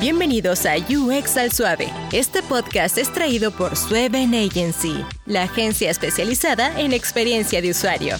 Bienvenidos a UX al Suave. Este podcast es traído por Sueven Agency, la agencia especializada en experiencia de usuario.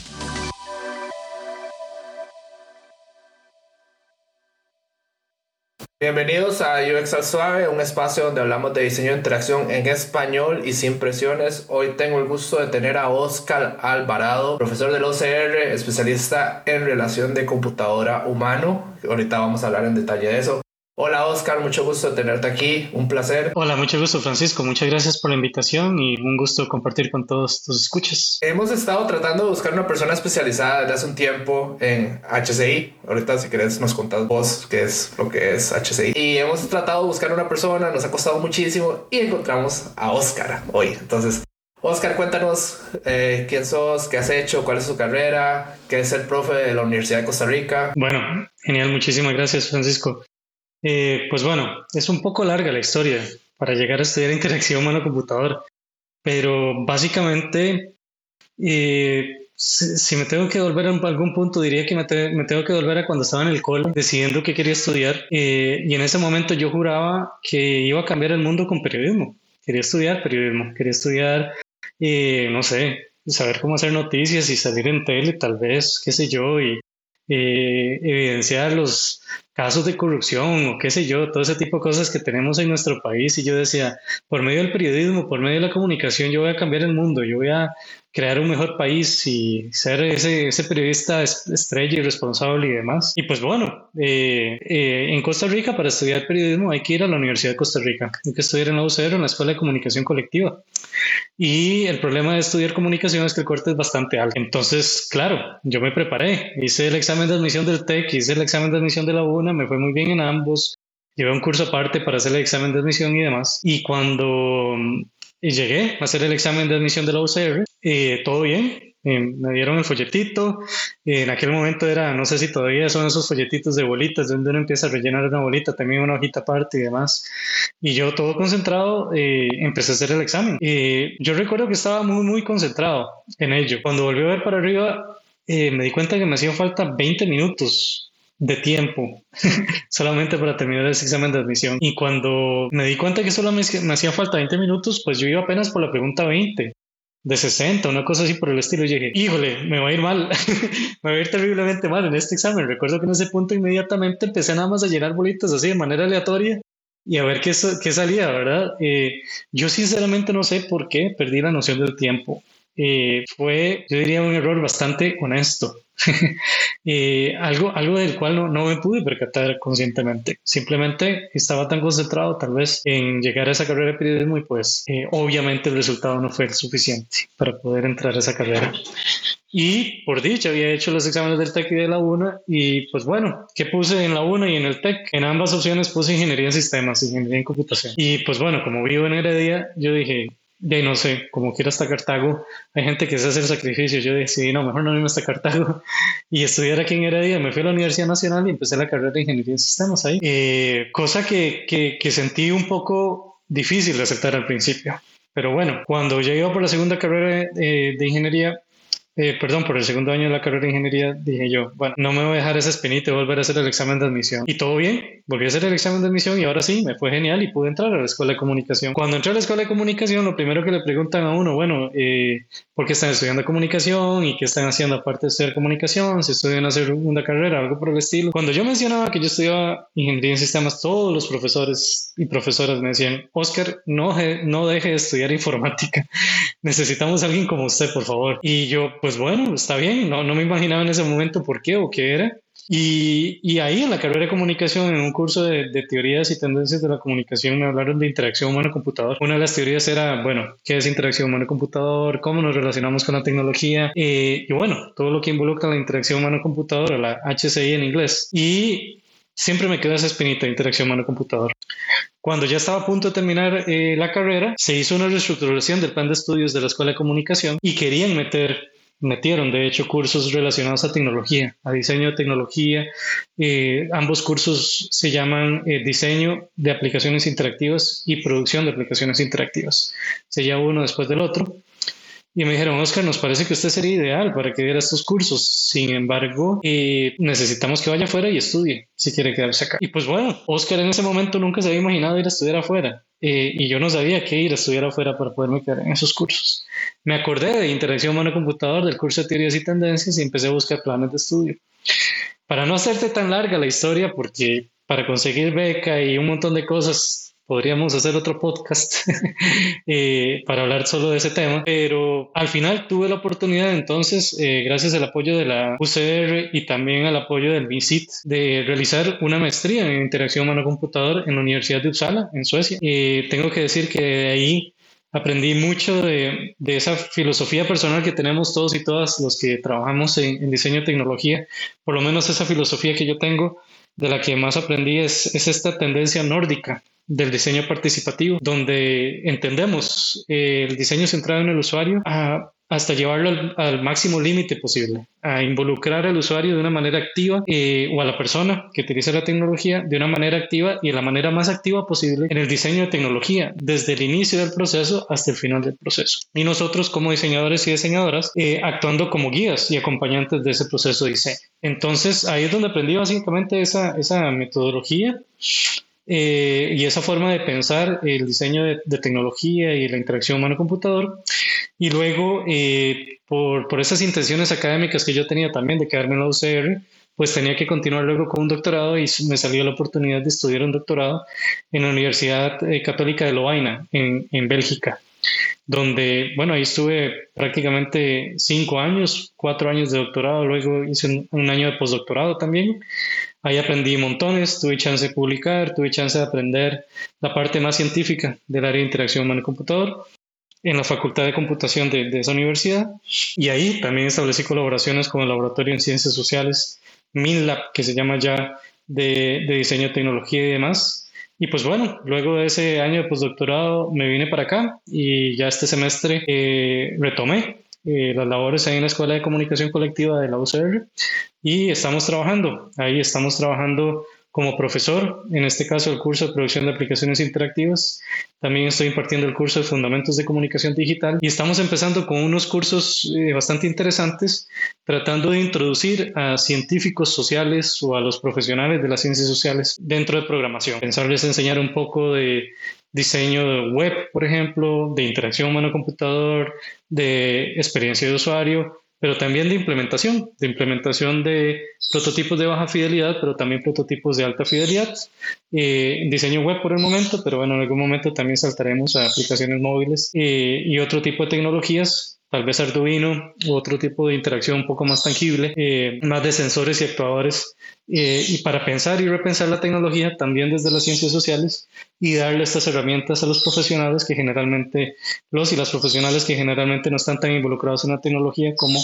Bienvenidos a UX al Suave, un espacio donde hablamos de diseño de interacción en español y sin presiones. Hoy tengo el gusto de tener a Oscar Alvarado, profesor del OCR, especialista en relación de computadora humano. Ahorita vamos a hablar en detalle de eso. Hola Oscar, mucho gusto tenerte aquí, un placer. Hola, mucho gusto Francisco, muchas gracias por la invitación y un gusto compartir con todos tus escuchas. Hemos estado tratando de buscar una persona especializada desde hace un tiempo en HCI. Ahorita si querés nos contás vos qué es lo que es HCI. Y hemos tratado de buscar una persona, nos ha costado muchísimo y encontramos a Oscar hoy. Entonces, Oscar, cuéntanos eh, quién sos, qué has hecho, cuál es su carrera, qué es el profe de la Universidad de Costa Rica. Bueno, genial, muchísimas gracias Francisco. Eh, pues bueno, es un poco larga la historia para llegar a estudiar interacción humano-computador, pero básicamente, eh, si, me tengo que volver a algún punto, diría que me, tengo que volver a cuando estaba en el cole, decidiendo qué quería estudiar, eh, y en ese momento yo juraba que iba a cambiar el mundo con periodismo. Quería estudiar periodismo, quería estudiar, no sé, saber cómo hacer noticias y salir en tele, tal vez, qué sé yo, y evidenciar los casos de corrupción o qué sé yo, todo ese tipo de cosas que tenemos en nuestro país. Y yo decía, por medio del periodismo, por medio de la comunicación, yo voy a cambiar el mundo, yo voy a crear un mejor país y ser ese, ese periodista estrella y responsable y demás. Y pues bueno, eh, eh, en Costa Rica para estudiar periodismo hay que ir a la Universidad de Costa Rica, hay que estudiar en la UCR, en la Escuela de Comunicación Colectiva. Y el problema de estudiar comunicación es que el corte es bastante alto. Entonces, claro, yo me preparé, hice el examen de admisión del TEC, hice el examen de admisión de la UNA, me fue muy bien en ambos. Llevé un curso aparte para hacer el examen de admisión y demás. Y cuando y llegué a hacer el examen de admisión de la UCR, eh, todo bien, eh, me dieron el folletito, en aquel momento era, no sé si todavía son esos folletitos de bolitas, donde uno empieza a rellenar una bolita, también una hojita aparte y demás, y yo todo concentrado eh, empecé a hacer el examen. yo recuerdo que estaba muy, muy concentrado en ello. Cuando volví a ver para arriba, me di cuenta que me hacían falta 20 minutos de tiempo solamente para terminar ese examen de admisión. Y cuando me di cuenta que solo me, hacía falta 20 minutos, pues yo iba apenas por la pregunta 20 de 60, una cosa así por el estilo. Y dije, híjole, me va a ir mal, me va a ir terriblemente mal en este examen. Recuerdo que en ese punto inmediatamente empecé nada más a llenar bolitas así de manera aleatoria y a ver qué, qué salía, ¿verdad? Eh, yo sinceramente no sé por qué perdí la noción del tiempo. Eh, fue, yo diría, un error bastante honesto. eh, algo, algo del cual no, no, me pude percatar conscientemente. Simplemente estaba tan concentrado tal vez en llegar a esa carrera de periodismo y pues eh, obviamente el resultado no fue el suficiente para poder entrar a esa carrera. Y por dicho, había hecho los exámenes del TEC y de la UNA y pues bueno, ¿qué puse en la UNA y en el TEC? En ambas opciones puse ingeniería en sistemas, ingeniería en computación. Y pues bueno, como vivo en Heredia, yo dije, de no sé, como quiero hasta Cartago, hay gente que se hace el sacrificio. Yo decidí, no, mejor no irme hasta Cartago y estudiar aquí en Heredia. Me fui a la Universidad Nacional y empecé la carrera de Ingeniería en Sistemas ahí. Eh, cosa que, que, que, sentí un poco difícil de aceptar al principio. Pero bueno, cuando llegué por la segunda carrera de Ingeniería, eh, perdón, por el segundo año de la carrera de ingeniería, dije yo, bueno, no me voy a dejar esa espinita y volver a hacer el examen de admisión. Y todo bien, volví a hacer el examen de admisión y ahora sí, me fue genial y pude entrar a la escuela de comunicación. Cuando entré a la escuela de comunicación, lo primero que le preguntan a uno, bueno, eh, ¿por qué están estudiando comunicación y qué están haciendo aparte de estudiar comunicación? Si estudian una carrera, algo por el estilo. Cuando yo mencionaba que yo estudiaba ingeniería en sistemas, todos los profesores y profesoras me decían, Oscar, no, no deje de estudiar informática. Necesitamos a alguien como usted, por favor. Y yo, pues bueno, está bien, no, no me imaginaba en ese momento por qué o qué era. Y, y ahí en la carrera de comunicación, en un curso de, teorías y tendencias de la comunicación, me hablaron de interacción humano-computador. Una de las teorías era, bueno, ¿qué es interacción humano-computador? ¿Cómo nos relacionamos con la tecnología? Eh, y bueno, todo lo que involucra la interacción humano-computador, la HCI en inglés. Y siempre me quedó esa espinita interacción humano-computador. Cuando ya estaba a punto de terminar eh, la carrera, se hizo una reestructuración del plan de estudios de la Escuela de Comunicación y querían meter metieron de hecho cursos relacionados a tecnología, a diseño de tecnología. Eh, ambos cursos se llaman eh, diseño de aplicaciones interactivas y producción de aplicaciones interactivas. Se llama uno después del otro. y me dijeron, Oscar, nos parece que usted sería ideal para que diera estos cursos. Sin embargo, eh, necesitamos que vaya afuera y estudie si quiere quedarse acá. Y pues bueno, Oscar en ese momento nunca se había imaginado ir a estudiar afuera. Eh, y yo no sabía qué ir a estudiar afuera para poderme quedar en esos cursos. Me acordé de interacción humano-computador, del curso de teorías y tendencias y empecé a buscar planes de estudio. Para no hacerte tan larga la historia, porque para conseguir beca y un montón de cosas podríamos hacer otro podcast eh, para hablar solo de ese tema, pero al final tuve la oportunidad entonces, eh, gracias al apoyo de la UCR y también al apoyo del MISIT, de realizar una maestría en interacción humano-computador en la Universidad de Uppsala, en Suecia. y tengo que decir que de ahí aprendí mucho de, de, esa filosofía personal que tenemos todos y todas los que trabajamos en, en diseño y tecnología, por lo menos esa filosofía que yo tengo de la que más aprendí es, es esta tendencia nórdica del diseño participativo, donde entendemos el diseño centrado en el usuario hasta llevarlo al, máximo límite posible, a involucrar al usuario de una manera activa eh, o a la persona que utiliza la tecnología de una manera activa y de la manera más activa posible en el diseño de tecnología, desde el inicio del proceso hasta el final del proceso. Y nosotros como diseñadores y diseñadoras eh, actuando como guías y acompañantes de ese proceso de diseño. Entonces ahí es donde aprendí básicamente esa, esa metodología eh, y esa forma de pensar el diseño de, tecnología y la interacción humano-computador. Y luego, eh, por, por, esas intenciones académicas que yo tenía también de quedarme en la UCR, pues tenía que continuar luego con un doctorado y me salió la oportunidad de estudiar un doctorado en la Universidad eh, Católica de Lovaina, en, en Bélgica donde, bueno, ahí estuve prácticamente cinco años, cuatro años de doctorado, luego hice un, año de postdoctorado también. Ahí aprendí montones, tuve chance de publicar, tuve chance de aprender la parte más científica del área de interacción humano-computador en la Facultad de Computación de, esa universidad. Y ahí también establecí colaboraciones con el Laboratorio en Ciencias Sociales, MINLAB, que se llama ya de, de diseño, tecnología y demás, y pues bueno, luego de ese año de postdoctorado me vine para acá y ya este semestre eh, retomé eh, las labores ahí en la Escuela de Comunicación Colectiva de la UCR y estamos trabajando, ahí estamos trabajando como profesor, en este caso el curso de producción de aplicaciones interactivas. También estoy impartiendo el curso de fundamentos de comunicación digital y estamos empezando con unos cursos eh, bastante interesantes tratando de introducir a científicos sociales o a los profesionales de las ciencias sociales dentro de programación. Pensarles enseñar un poco de diseño web, por ejemplo, de interacción humano-computador, de experiencia de usuario pero también de implementación, de implementación de prototipos de baja fidelidad, pero también prototipos de alta fidelidad. Eh, diseño web por el momento, pero bueno, en algún momento también saltaremos a aplicaciones móviles eh, y otro tipo de tecnologías tal vez Arduino u otro tipo de interacción un poco más tangible, eh, más de sensores y actuadores, eh, y para pensar y repensar la tecnología también desde las ciencias sociales y darle estas herramientas a los profesionales que generalmente, los y las profesionales que generalmente no están tan involucrados en la tecnología como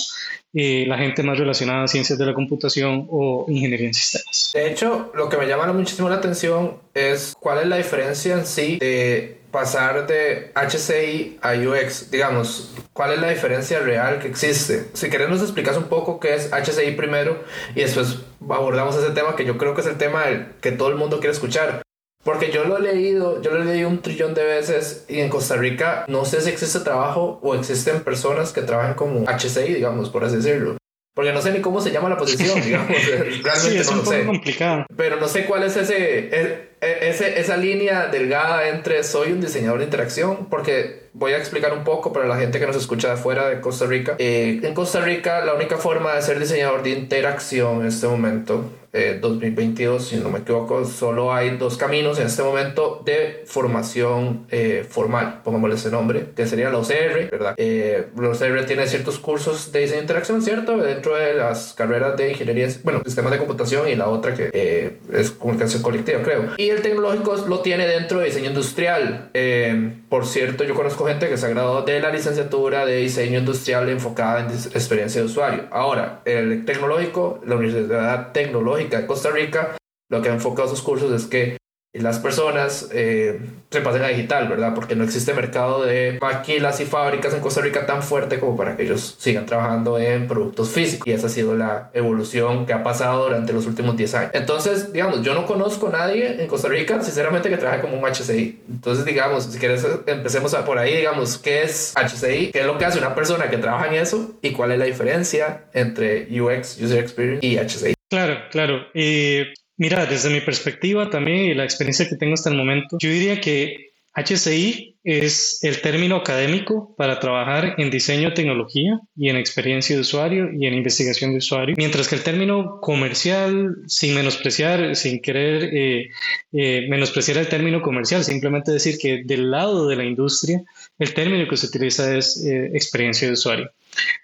eh, la gente más relacionada a ciencias de la computación o ingeniería en sistemas. De hecho, lo que me llama muchísimo la atención es cuál es la diferencia en sí de pasar de HCI a UX, digamos, ¿cuál es la diferencia real que existe? Si querés nos explicas un poco qué es HCI primero y después abordamos ese tema que yo creo que es el tema que todo el mundo quiere escuchar. Porque yo lo he leído, yo lo he leído un trillón de veces y en Costa Rica no sé si existe trabajo o existen personas que trabajan como HCI, digamos, por así decirlo. Porque no sé ni cómo se llama la posición, digamos. Realmente es no un lo poco sé. complicado. Pero no sé cuál es ese, e, e, ese, esa línea delgada entre soy un diseñador de interacción, porque voy a explicar un poco para la gente que nos escucha de afuera de Costa Rica. Eh, en Costa Rica, la única forma de ser diseñador de interacción en este momento, eh, 2022, si no me equivoco, solo hay dos caminos en este momento de formación eh, formal, pongámosle ese nombre, que sería la OCR, ¿verdad? Eh, la OCR tiene ciertos cursos de diseño de interacción, ¿cierto? Dentro de las carreras de ingeniería, bueno, sistemas de computación y la otra que eh, es comunicación colectiva, creo. Y el tecnológico lo tiene dentro de diseño industrial. Eh, por cierto, yo conozco gente que se ha graduado de la licenciatura de diseño industrial enfocada en experiencia de usuario. Ahora, el tecnológico, la Universidad Tecnológica Costa Rica, lo que ha enfocado sus cursos es que las personas eh, se pasen a digital, ¿verdad? Porque no existe mercado de maquilas y fábricas en Costa Rica tan fuerte como para que ellos sigan trabajando en productos físicos. Y esa ha sido la evolución que ha pasado durante los últimos 10 años. Entonces, digamos, yo no conozco a nadie en Costa Rica, sinceramente, que trabaje como un HCI. Entonces, digamos, si quieres, empecemos por ahí, digamos, ¿qué es HCI? ¿Qué es lo que hace una persona que trabaja en eso? ¿Y cuál es la diferencia entre UX, User Experience y HCI? Claro, claro. Y Mira, desde mi perspectiva también y la experiencia que tengo hasta el momento, yo diría que HCI es el término académico para trabajar en diseño de tecnología y en experiencia de usuario y en investigación de usuario, mientras que el término comercial, sin menospreciar, sin querer eh, eh, menospreciar el término comercial, simplemente decir que del lado de la industria, el término que se utiliza es eh, experiencia de usuario.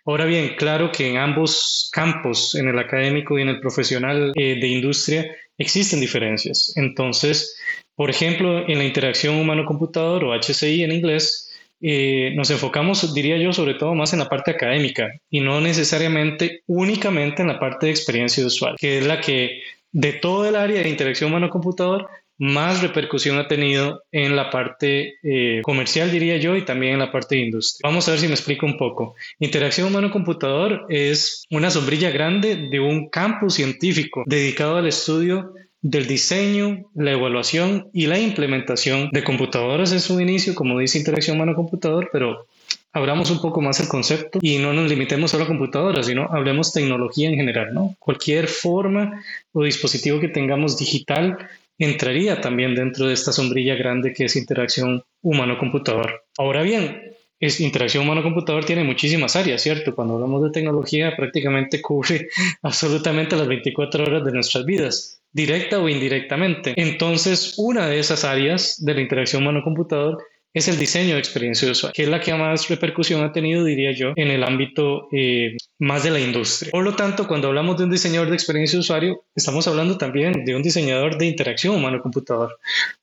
Ahora bien, claro que en ambos campos, en el académico y en el profesional de industria, existen diferencias. Entonces, por ejemplo, en la interacción humano-computador o HCI en inglés, eh, nos enfocamos, diría yo, sobre todo más en la parte académica y no necesariamente únicamente en la parte de experiencia usuario, que es la que de todo el área de interacción humano-computador más repercusión ha tenido en la parte eh, comercial, diría yo, y también en la parte de industria. Vamos a ver si me explico un poco. Interacción humano-computador es una sombrilla grande de un campo científico dedicado al estudio del diseño, la evaluación y la implementación de computadoras en su inicio, como dice interacción humano-computador, pero abramos un poco más el concepto y no nos limitemos solo a computadoras, sino hablemos tecnología en general, ¿no? Cualquier forma o dispositivo que tengamos digital entraría también dentro de esta sombrilla grande que es interacción humano-computador. Ahora bien, es, interacción humano-computador tiene muchísimas áreas, ¿cierto? Cuando hablamos de tecnología prácticamente cubre absolutamente las 24 horas de nuestras vidas directa o indirectamente. Entonces, una de esas áreas de la interacción humano-computador es el diseño de experiencia de usuario, que es la que más repercusión ha tenido, diría yo, en el ámbito eh, más de la industria. Por lo tanto, cuando hablamos de un diseñador de experiencia de usuario, estamos hablando también de un diseñador de interacción humano-computador.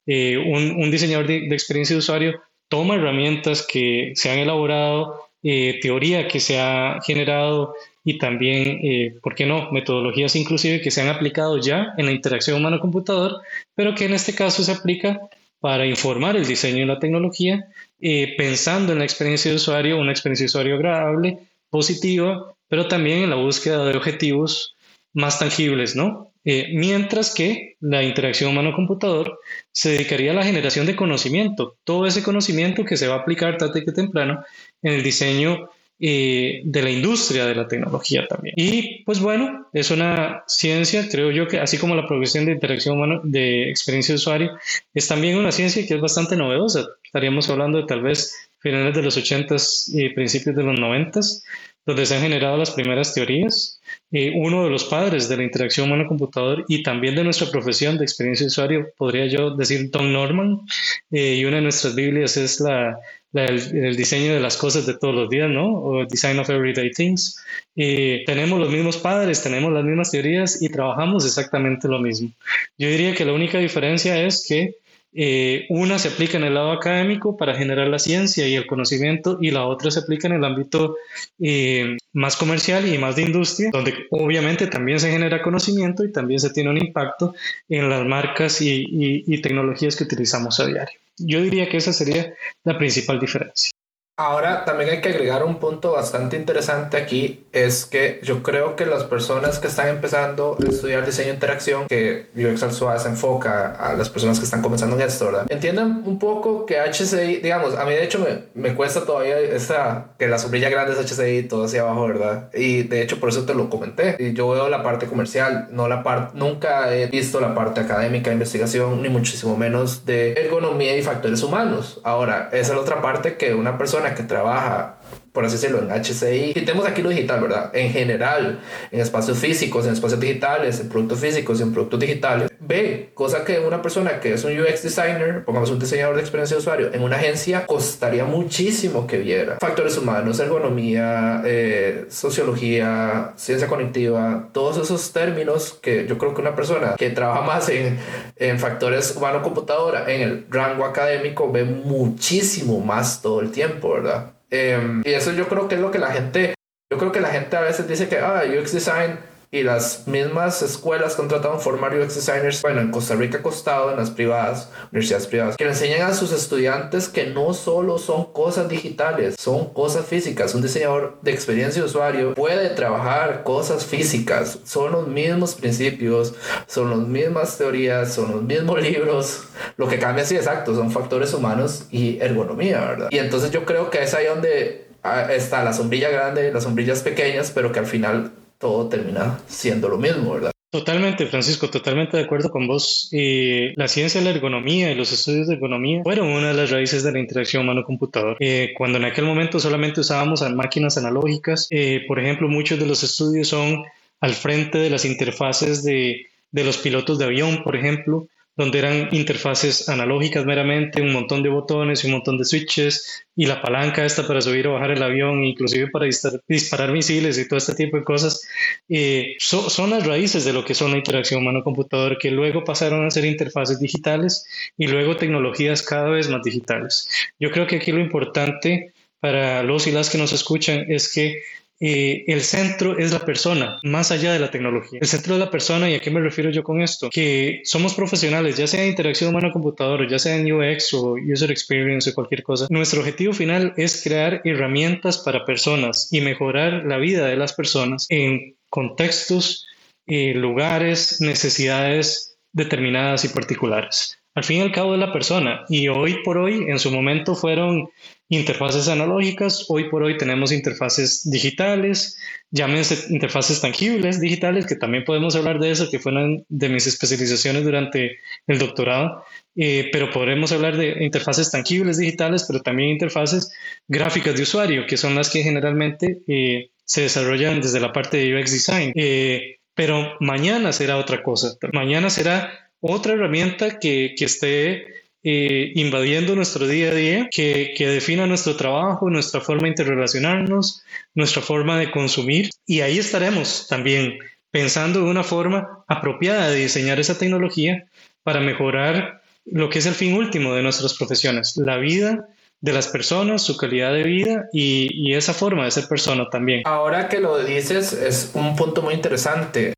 Eh, un, diseñador de, experiencia de usuario toma herramientas que se han elaborado, eh, teoría que se ha generado y también, eh, ¿por qué no?, metodologías inclusive que se han aplicado ya en la interacción humano-computador, pero que en este caso se aplica para informar el diseño de la tecnología, eh, pensando en la experiencia de usuario, una experiencia de usuario agradable, positiva, pero también en la búsqueda de objetivos más tangibles, ¿no? Eh, mientras que la interacción humano-computador se dedicaría a la generación de conocimiento, todo ese conocimiento que se va a aplicar tarde que temprano en el diseño eh, de la industria de la tecnología también. Y pues bueno, es una ciencia, creo yo que así como la progresión de interacción humana, de experiencia de usuario, es también una ciencia que es bastante novedosa. Estaríamos hablando de tal vez finales de los 80s y principios de los 90s, donde se han generado las primeras teorías. Eh, uno de los padres de la interacción humano-computador y también de nuestra profesión de experiencia de usuario, podría yo decir Don Norman, eh, y una de nuestras Biblias es la el, diseño de las cosas de todos los días, ¿no? O Design of Everyday Things. Y tenemos los mismos padres, tenemos las mismas teorías y trabajamos exactamente lo mismo. Yo diría que la única diferencia es que eh, una se aplica en el lado académico para generar la ciencia y el conocimiento y la otra se aplica en el ámbito eh, más comercial y más de industria, donde obviamente también se genera conocimiento y también se tiene un impacto en las marcas y tecnologías que utilizamos a diario. Yo diría que esa sería la principal diferencia. Ahora también hay que agregar un punto bastante interesante aquí, es que yo creo que las personas que están empezando a estudiar diseño de interacción, que UX al se enfoca a las personas que están comenzando en esto, ¿verdad? Entiendan un poco que HCI, digamos, a mí de hecho me, me cuesta todavía esa, que la sombrilla grande es HCI todo hacia abajo, ¿verdad? Y de hecho por eso te lo comenté. Y yo veo la parte comercial, no la parte, nunca he visto la parte académica, investigación, ni muchísimo menos de ergonomía y factores humanos. Ahora, esa es la otra parte que una persona que trabaja por así decirlo, en HCI. Quitemos aquí lo digital, ¿verdad? En general, en espacios físicos, en espacios digitales, en productos físicos y en productos digitales, ve, cosa que una persona que es un UX designer, pongamos un diseñador de experiencia de usuario, en una agencia costaría muchísimo que viera. Factores humanos, ergonomía, eh, sociología, ciencia cognitiva, todos esos términos que yo creo que una persona que trabaja más en, en factores humano-computadora, en el rango académico, ve muchísimo más todo el tiempo, ¿verdad? Em, y eso yo creo que es lo que la gente, yo creo que la gente a veces dice que, ah, UX design y las mismas escuelas contratan formar UX designers, bueno, en Costa Rica costado, en las privadas, universidades privadas, que le enseñan a sus estudiantes que no solo son cosas digitales, son cosas físicas. Un diseñador de experiencia de usuario puede trabajar cosas físicas, son los mismos principios, son las mismas teorías, son los mismos libros. Lo que cambia, sí, exacto, son factores humanos y ergonomía, ¿verdad? Y entonces yo creo que es ahí donde ah, está la sombrilla grande, las sombrillas pequeñas, pero que al final todo termina siendo lo mismo, ¿verdad? Totalmente, Francisco, totalmente de acuerdo con vos. La ciencia de la ergonomía y los estudios de ergonomía fueron una de las raíces de la interacción humano-computador. Eh, cuando en aquel momento solamente usábamos máquinas analógicas, eh, por ejemplo, muchos de los estudios son al frente de las interfaces de, de los pilotos de avión, por ejemplo, donde eran interfaces analógicas meramente, un montón de botones y un montón de switches y la palanca esta para subir o bajar el avión, inclusive para disparar, misiles y todo este tipo de cosas, eh, son las raíces de lo que son la interacción humano-computador, que luego pasaron a ser interfaces digitales y luego tecnologías cada vez más digitales. Yo creo que aquí lo importante para los y las que nos escuchan es que eh, el centro es la persona, más allá de la tecnología. El centro es la persona, ¿y a qué me refiero yo con esto? Que somos profesionales, ya sea en interacción humano-computador, ya sea en UX o User Experience o cualquier cosa. Nuestro objetivo final es crear herramientas para personas y mejorar la vida de las personas en contextos, eh, lugares, necesidades determinadas y particulares. Al fin y al cabo es la persona. Y hoy por hoy, en su momento fueron interfaces analógicas, hoy por hoy tenemos interfaces digitales, llámense interfaces tangibles digitales, que también podemos hablar de eso, que fue una de mis especializaciones durante el doctorado, eh, pero podremos hablar de interfaces tangibles digitales, pero también interfaces gráficas de usuario, que son las que generalmente eh, se desarrollan desde la parte de UX Design. Eh, pero mañana será otra cosa, mañana será otra herramienta que, que esté eh, invadiendo nuestro día a día, que, que, defina nuestro trabajo, nuestra forma de interrelacionarnos, nuestra forma de consumir. Y ahí estaremos también pensando de una forma apropiada de diseñar esa tecnología para mejorar lo que es el fin último de nuestras profesiones, la vida de las personas, su calidad de vida y, y, esa forma de ser persona también. Ahora que lo dices, es un punto muy interesante.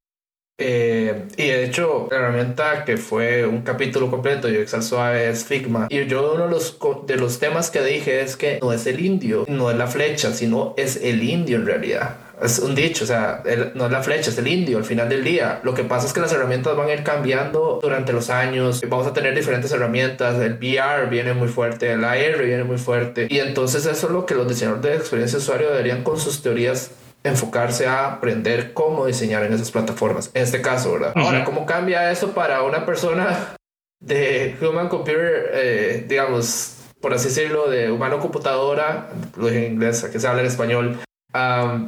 Eh, y de hecho, la herramienta que fue un capítulo completo de Excel Suave es Figma. Y yo uno de los, de los temas que dije es que no es el indio, no es la flecha, sino es el indio en realidad. Es un dicho, o sea, no es la flecha, es el indio al final del día. Lo que pasa es que las herramientas van a ir cambiando durante los años. Vamos a tener diferentes herramientas. El VR viene muy fuerte, el AR viene muy fuerte. Y entonces eso es lo que los diseñadores de experiencia usuario deberían con sus teorías enfocarse a aprender cómo diseñar en esas plataformas. En este caso, ¿verdad? Ahora, ¿cómo cambia eso para una persona de human computer, eh, digamos, por así decirlo, de humano computadora, lo dije en inglés, que se habla en español?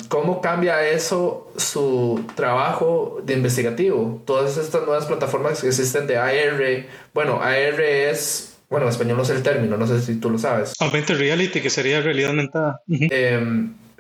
¿Cómo cambia eso su trabajo de investigativo? Todas estas nuevas plataformas que existen de AR, bueno, AR es bueno, en español no sé el término, no sé si tú lo sabes. Augmented Reality, que sería realidad aumentada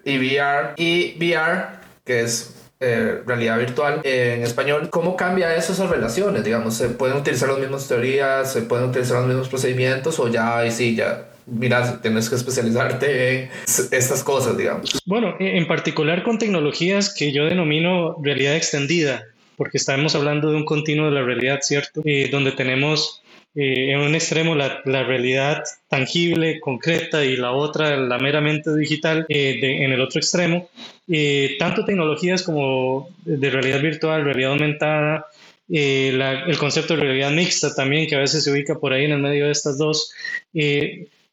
y VR y VR, que es eh, realidad virtual en español, ¿cómo cambia eso esas relaciones? Digamos, ¿se pueden utilizar las mismas teorías, se pueden utilizar los mismos procedimientos o ya ahí sí, ya mira, tienes que especializarte en estas cosas, digamos? Bueno, en particular con tecnologías que yo denomino realidad extendida, porque estamos hablando de un continuo de la realidad, ¿cierto? Eh, donde tenemos eh, en un extremo la, la, realidad tangible, concreta y la otra la meramente digital eh, en el otro extremo, eh, tanto tecnologías como de realidad virtual, realidad aumentada, el concepto de realidad mixta también que a veces se ubica por ahí en el medio de estas dos,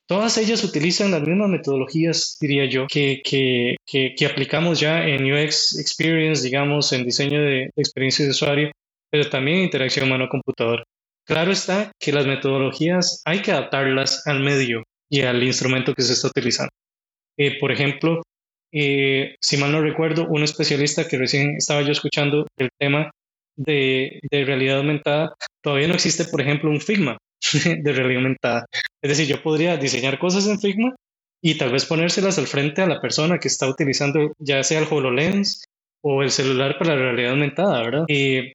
todas ellas utilizan las mismas metodologías, diría yo, que, que, que, aplicamos ya en UX Experience, digamos, en diseño de experiencia de usuario, pero también interacción humano-computador. Claro está que las metodologías hay que adaptarlas al medio y al instrumento que se está utilizando. Eh, por ejemplo, eh, si mal no recuerdo, un especialista que recién estaba yo escuchando el tema de, realidad aumentada, todavía no existe, por ejemplo, un Figma de realidad aumentada. Es decir, yo podría diseñar cosas en Figma y tal vez ponérselas al frente a la persona que está utilizando ya sea el HoloLens o el celular para la realidad aumentada, ¿verdad? Y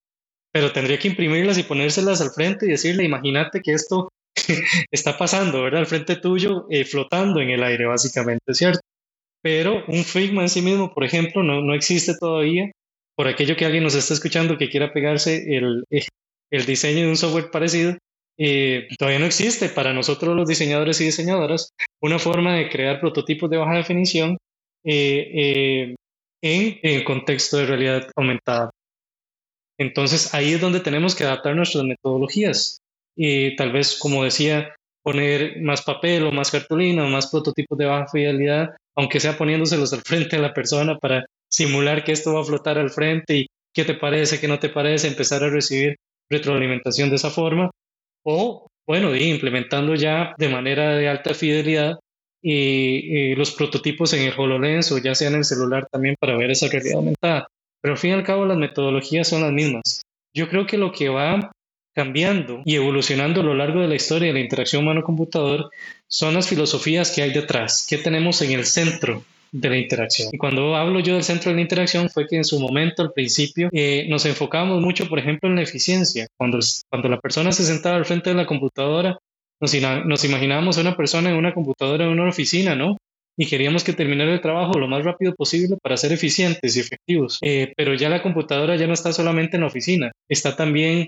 pero tendría que imprimirlas y ponérselas al frente y decirle, imagínate que esto está pasando, ¿verdad? Al frente tuyo, eh, flotando en el aire, básicamente, ¿cierto? Pero un Figma en sí mismo, por ejemplo, no, no existe todavía por aquello que alguien nos está escuchando que quiera pegarse el, el diseño de un software parecido, eh, todavía no existe para nosotros los diseñadores y diseñadoras una forma de crear prototipos de baja definición eh, eh, en el contexto de realidad aumentada. Entonces ahí es donde tenemos que adaptar nuestras metodologías y tal vez, como decía, poner más papel o más cartulina o más prototipos de baja fidelidad, aunque sea poniéndoselos al frente a la persona para simular que esto va a flotar al frente y qué te parece, qué no te parece, empezar a recibir retroalimentación de esa forma, o bueno, implementando ya de manera de alta fidelidad y, los prototipos en el HoloLens o ya sea en el celular también para ver esa realidad aumentada. Pero al fin y al cabo las metodologías son las mismas. Yo creo que lo que va cambiando y evolucionando a lo largo de la historia de la interacción humano-computador son las filosofías que hay detrás, que tenemos en el centro de la interacción. Y cuando hablo yo del centro de la interacción fue que en su momento, al principio, eh, nos enfocábamos mucho, por ejemplo, en la eficiencia. Cuando, cuando la persona se sentaba al frente de la computadora, nos, nos imaginábamos a una persona en una computadora en una oficina, ¿no? Y queríamos que terminara el trabajo lo más rápido posible para ser eficientes y efectivos. Eh, pero ya la computadora ya no está solamente en la oficina, está también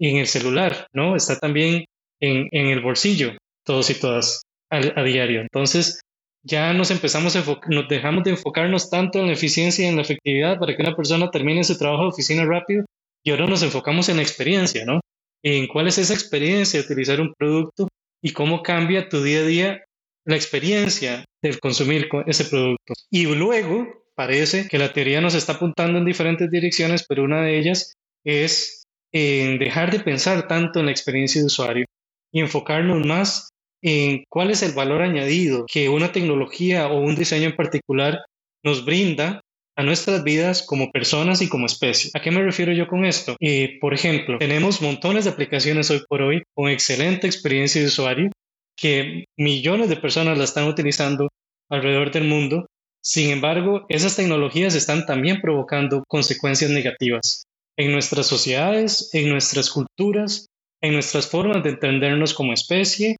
en el celular, ¿no? Está también en, en el bolsillo, todos y todas, a diario. Entonces, ya nos empezamos a nos dejamos de enfocarnos tanto en la eficiencia y en la efectividad para que una persona termine su trabajo de oficina rápido y ahora nos enfocamos en la experiencia, ¿no? En cuál es esa experiencia de utilizar un producto y cómo cambia tu día a día la experiencia del consumir ese producto. Y luego parece que la teoría nos está apuntando en diferentes direcciones, pero una de ellas es en dejar de pensar tanto en la experiencia de usuario y enfocarnos más en cuál es el valor añadido que una tecnología o un diseño en particular nos brinda a nuestras vidas como personas y como especie. ¿A qué me refiero yo con esto? Eh, por ejemplo, tenemos montones de aplicaciones hoy por hoy con excelente experiencia de usuario que millones de personas la están utilizando alrededor del mundo. Sin embargo, esas tecnologías están también provocando consecuencias negativas en nuestras sociedades, en nuestras culturas, en nuestras formas de entendernos como especie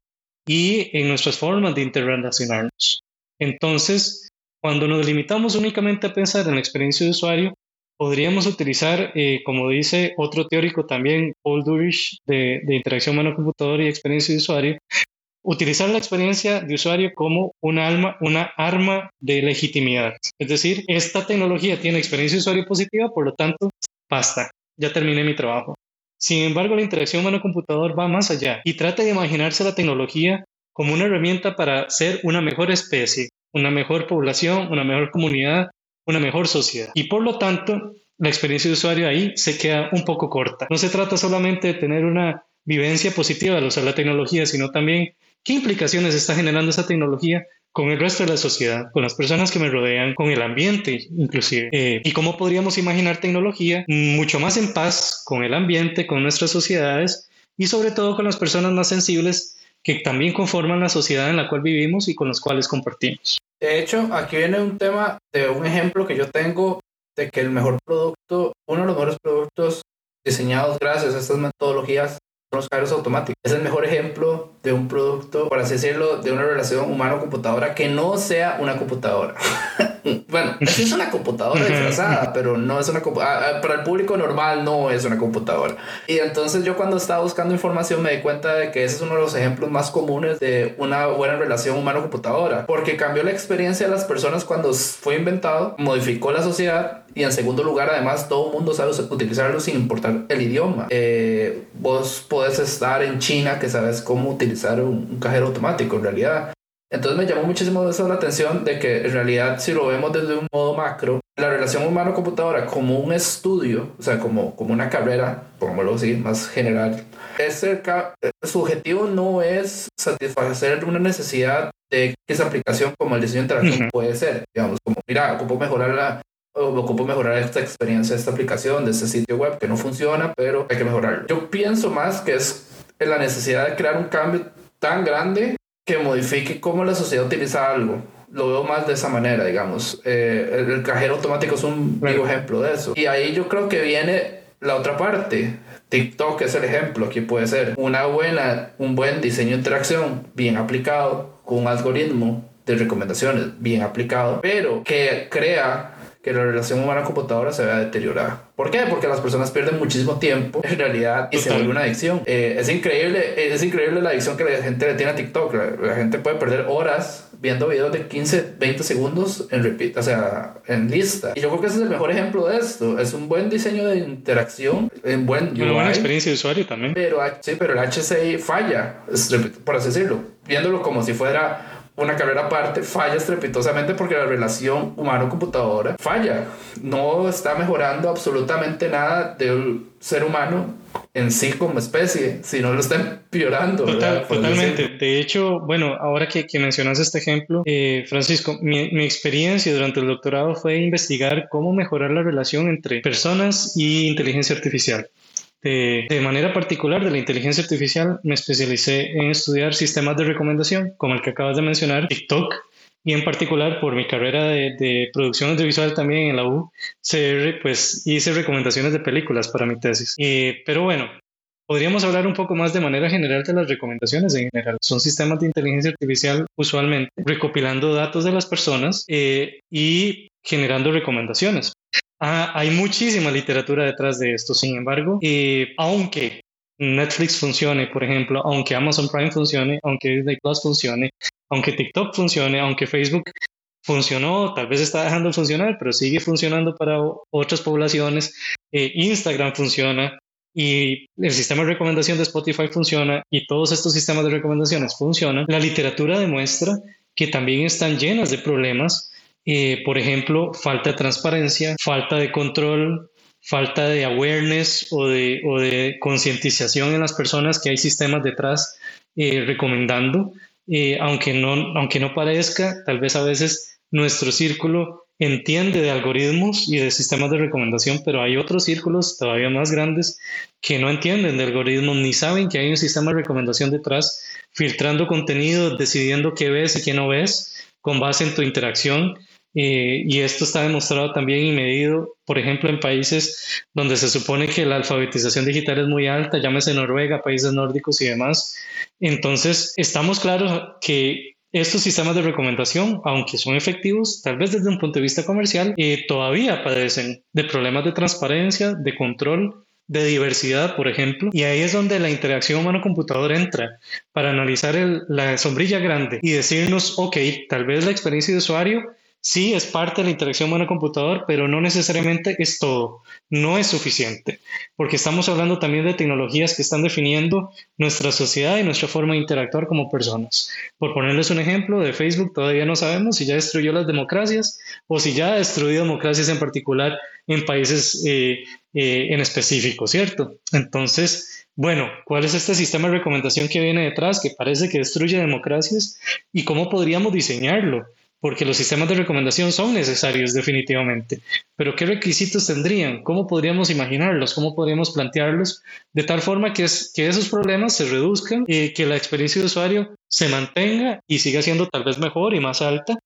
y en nuestras formas de interrelacionarnos. Entonces, cuando nos limitamos únicamente a pensar en la experiencia de usuario, podríamos utilizar, eh, como dice otro teórico también, Paul Durish, de, de interacción humano-computador y experiencia de usuario, utilizar la experiencia de usuario como una, alma, una arma de legitimidad. Es decir, esta tecnología tiene experiencia de usuario positiva, por lo tanto, basta, ya terminé mi trabajo. Sin embargo, la interacción humano-computador va más allá y trata de imaginarse la tecnología como una herramienta para ser una mejor especie, una mejor población, una mejor comunidad, una mejor sociedad. Y por lo tanto, la experiencia de usuario ahí se queda un poco corta. No se trata solamente de tener una vivencia positiva al usar la tecnología, sino también qué implicaciones está generando esa tecnología con el resto de la sociedad, con las personas que me rodean, con el ambiente inclusive. Eh, y cómo podríamos imaginar tecnología mucho más en paz con el ambiente, con nuestras sociedades y sobre todo con las personas más sensibles que también conforman la sociedad en la cual vivimos y con las cuales compartimos. De hecho, aquí viene un tema de un ejemplo que yo tengo de que el mejor producto, uno de los mejores productos diseñados gracias a estas metodologías los cajeros automáticos. Es el mejor ejemplo de un producto, por así decirlo, de una relación humano-computadora que no sea una computadora. bueno, es una computadora disfrazada, pero no es una computadora. Para el público normal no es una computadora. Y entonces yo cuando estaba buscando información me di cuenta de que ese es uno de los ejemplos más comunes de una buena relación humano-computadora, porque cambió la experiencia de las personas cuando fue inventado, modificó la sociedad y en segundo lugar, además, todo el mundo sabe utilizarlo sin importar el idioma. Eh, vos podés estar en China que sabes cómo utilizar un, cajero automático en realidad. Entonces me llamó muchísimo eso la atención de que en realidad si lo vemos desde un modo macro, la relación humano-computadora como un estudio, o sea, como, como una carrera, pongámoslo así, más general, es su objetivo no es satisfacer una necesidad de esa aplicación como el diseño de interacción puede ser, digamos, como, mira, ocupo mejorar la, ocupo mejorar esta experiencia de esta aplicación, de este sitio web que no funciona, pero hay que mejorarlo. Yo pienso más que es la necesidad de crear un cambio tan grande que modifique cómo la sociedad utiliza algo. Lo veo más de esa manera, digamos. Eh, el, cajero automático es un vivo ejemplo de eso. Y ahí yo creo que viene la otra parte. TikTok es el ejemplo. Aquí puede ser una buena, un buen diseño de interacción bien aplicado con un algoritmo de recomendaciones bien aplicado, pero que crea que la relación humana-computadora se vea deteriorada. ¿Por qué? Porque las personas pierden muchísimo tiempo en realidad y se vuelve una adicción. Eh, es increíble, es increíble la adicción que la gente le tiene a TikTok. La, gente puede perder horas viendo videos de 15, 20 segundos en repeat, o sea, en lista. Y yo creo que ese es el mejor ejemplo de esto. Es un buen diseño de interacción, en buen Una buena experiencia de usuario también. Pero, sí, pero el HCI falla, por así decirlo, viéndolo como si fuera una carrera aparte falla estrepitosamente porque la relación humano-computadora falla. No está mejorando absolutamente nada del ser humano en sí como especie, sino lo está empeorando. totalmente. De hecho, bueno, ahora que, que mencionas este ejemplo, eh, Francisco, mi, mi, experiencia durante el doctorado fue investigar cómo mejorar la relación entre personas y inteligencia artificial. De, manera particular de la inteligencia artificial me especialicé en estudiar sistemas de recomendación, como el que acabas de mencionar, TikTok, y en particular por mi carrera de, producción audiovisual también en la UCR, pues hice recomendaciones de películas para mi tesis. pero bueno, podríamos hablar un poco más de manera general de las recomendaciones en general. Son sistemas de inteligencia artificial usualmente recopilando datos de las personas eh, y generando recomendaciones. Ah, hay muchísima literatura detrás de esto, sin embargo, eh, aunque Netflix funcione, por ejemplo, aunque Amazon Prime funcione, aunque Disney Plus funcione, aunque TikTok funcione, aunque Facebook funcionó, tal vez está dejando de funcionar, pero sigue funcionando para otras poblaciones, eh, Instagram funciona y el sistema de recomendación de Spotify funciona y todos estos sistemas de recomendaciones funcionan, la literatura demuestra que también están llenas de problemas eh, por ejemplo, falta de transparencia, falta de control, falta de awareness o de, o de concientización en las personas que hay sistemas detrás eh, recomendando, eh, aunque, no, aunque no parezca, tal vez a veces nuestro círculo entiende de algoritmos y de sistemas de recomendación, pero hay otros círculos todavía más grandes que no entienden de algoritmos ni saben que hay un sistema de recomendación detrás, filtrando contenido, decidiendo qué ves y qué no ves con base en tu interacción eh, y esto está demostrado también y medido, por ejemplo, en países donde se supone que la alfabetización digital es muy alta, llámese Noruega, países nórdicos y demás. Entonces, estamos claros que estos sistemas de recomendación, aunque son efectivos, tal vez desde un punto de vista comercial, eh, todavía padecen de problemas de transparencia, de control de diversidad, por ejemplo, y ahí es donde la interacción humano-computador entra para analizar la sombrilla grande y decirnos, ok, tal vez la experiencia de usuario Sí, es parte de la interacción humano-computador, pero no necesariamente es todo, no es suficiente, porque estamos hablando también de tecnologías que están definiendo nuestra sociedad y nuestra forma de interactuar como personas. Por ponerles un ejemplo, de Facebook todavía no sabemos si ya destruyó las democracias o si ya ha destruido democracias en particular en países eh, eh, en específico, ¿cierto? Entonces, bueno, ¿cuál es este sistema de recomendación que viene detrás que parece que destruye democracias y cómo podríamos diseñarlo? Porque los sistemas de recomendación son necesarios definitivamente, pero ¿qué requisitos tendrían? ¿Cómo podríamos imaginarlos? ¿Cómo podríamos plantearlos de tal forma que, es, que esos problemas se reduzcan y que la experiencia de usuario se mantenga y siga siendo tal vez mejor y más alta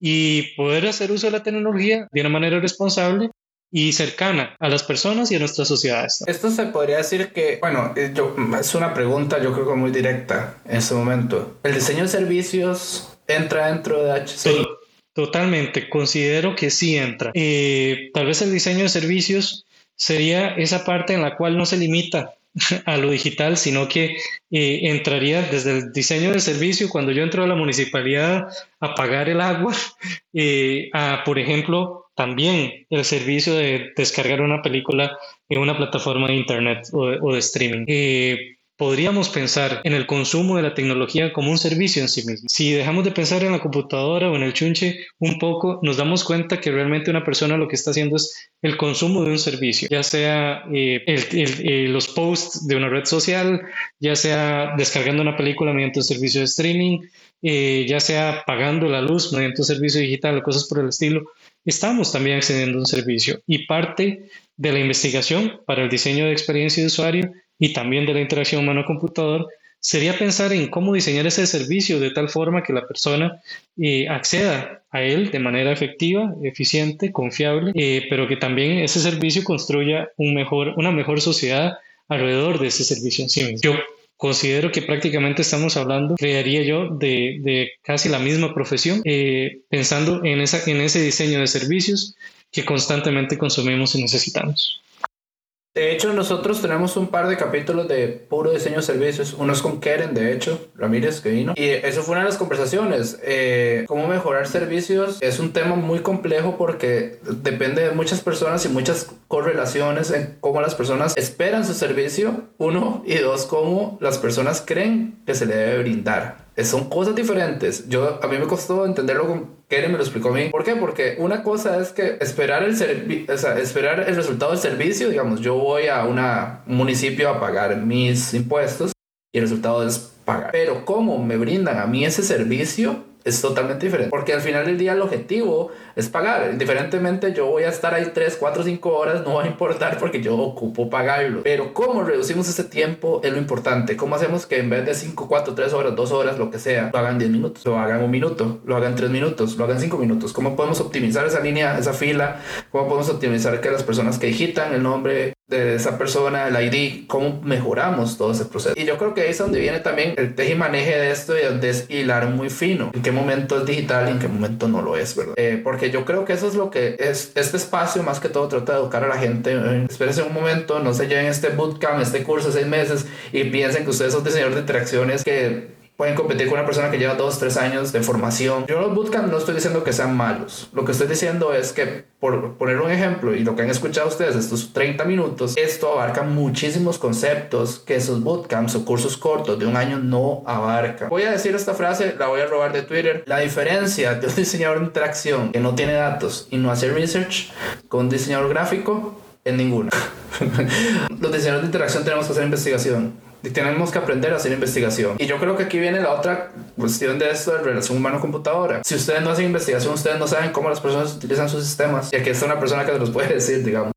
y poder hacer uso de la tecnología de una manera responsable y cercana a las personas y a nuestras sociedades. Esto se podría decir que, bueno, eh, es una pregunta yo creo muy directa en este momento. ¿El diseño de servicios entra dentro de HCI? Totalmente, considero que sí entra. Eh, tal vez el diseño de servicios sería esa parte en la cual no se limita a lo digital, sino que eh, entraría desde el diseño del servicio, cuando yo entro a la municipalidad a pagar el agua, a, por ejemplo, también el servicio de descargar una película en una plataforma de internet o de, streaming. Eh, podríamos pensar en el consumo de la tecnología como un servicio en sí mismo. Si dejamos de pensar en la computadora o en el chunche un poco, nos damos cuenta que realmente una persona lo que está haciendo es el consumo de un servicio, ya sea eh, eh, los posts de una red social, ya sea descargando una película mediante un servicio de streaming, ya sea pagando la luz mediante un servicio digital o cosas por el estilo estamos también accediendo a un servicio y parte de la investigación para el diseño de experiencia de usuario y también de la interacción humano-computador sería pensar en cómo diseñar ese servicio de tal forma que la persona eh, acceda a él de manera efectiva, eficiente, confiable, eh, pero que también ese servicio construya un mejor, una mejor sociedad alrededor de ese servicio en sí mismo considero que prácticamente estamos hablando, crearía yo, de, casi la misma profesión, eh, pensando en, esa, en ese diseño de servicios que constantemente consumimos y necesitamos. De hecho, nosotros tenemos un par de capítulos de puro diseño de servicios. Uno es con Keren, de hecho, Ramírez, que vino. Y eso fue una de las conversaciones. Eh, cómo mejorar servicios es un tema muy complejo porque depende de muchas personas y muchas correlaciones en cómo las personas esperan su servicio, uno, y dos, cómo las personas creen que se le debe brindar son cosas diferentes. Yo, a mí me costó entenderlo con Keren me lo explicó a mí. ¿Por qué? Porque una cosa es que esperar el, o sea, esperar el resultado del servicio, digamos, yo voy a un municipio a pagar mis impuestos y el resultado es pagar. Pero cómo me brindan a mí ese servicio es totalmente diferente. Porque al final del día el objetivo es pagar. Indiferentemente yo voy a estar ahí 3, 4, 5 horas, no va a importar porque yo ocupo pagarlo. Pero cómo reducimos ese tiempo es lo importante. ¿Cómo hacemos que en vez de 5, 4, 3 horas, 2 horas, lo que sea, lo hagan 10 minutos, lo hagan un minuto, lo hagan 3 minutos, lo hagan 5 minutos? ¿Cómo podemos optimizar esa línea, esa fila? ¿Cómo podemos optimizar que las personas que digitan el nombre de esa persona, el ID, cómo mejoramos todo ese proceso. Y yo creo que ahí es donde viene también el teje y maneje de esto y donde es hilar muy fino. En qué momento es digital y en qué momento no lo es, ¿verdad? Eh, porque yo creo que eso es lo que es este espacio, más que todo, trata de educar a la gente. Eh, espérense un momento, no se lleven este bootcamp, este curso de seis meses y piensen que ustedes son diseñadores de interacciones que pueden competir con una persona que lleva dos, tres años de formación. Yo los bootcamps no estoy diciendo que sean malos. Lo que estoy diciendo es que, por poner un ejemplo, y lo que han escuchado ustedes estos 30 minutos, esto abarca muchísimos conceptos que esos bootcamps o cursos cortos de un año no abarcan. Voy a decir esta frase, la voy a robar de Twitter. La diferencia de un diseñador de interacción que no tiene datos y no hace research con un diseñador gráfico es ninguna. Los diseñadores de interacción tenemos que hacer investigación tenemos que aprender a hacer investigación. Y yo creo que aquí viene la otra cuestión de esto de relación humano-computadora. Si ustedes no hacen investigación, ustedes no saben cómo las personas utilizan sus sistemas. Y aquí está una persona que se los puede decir, digamos.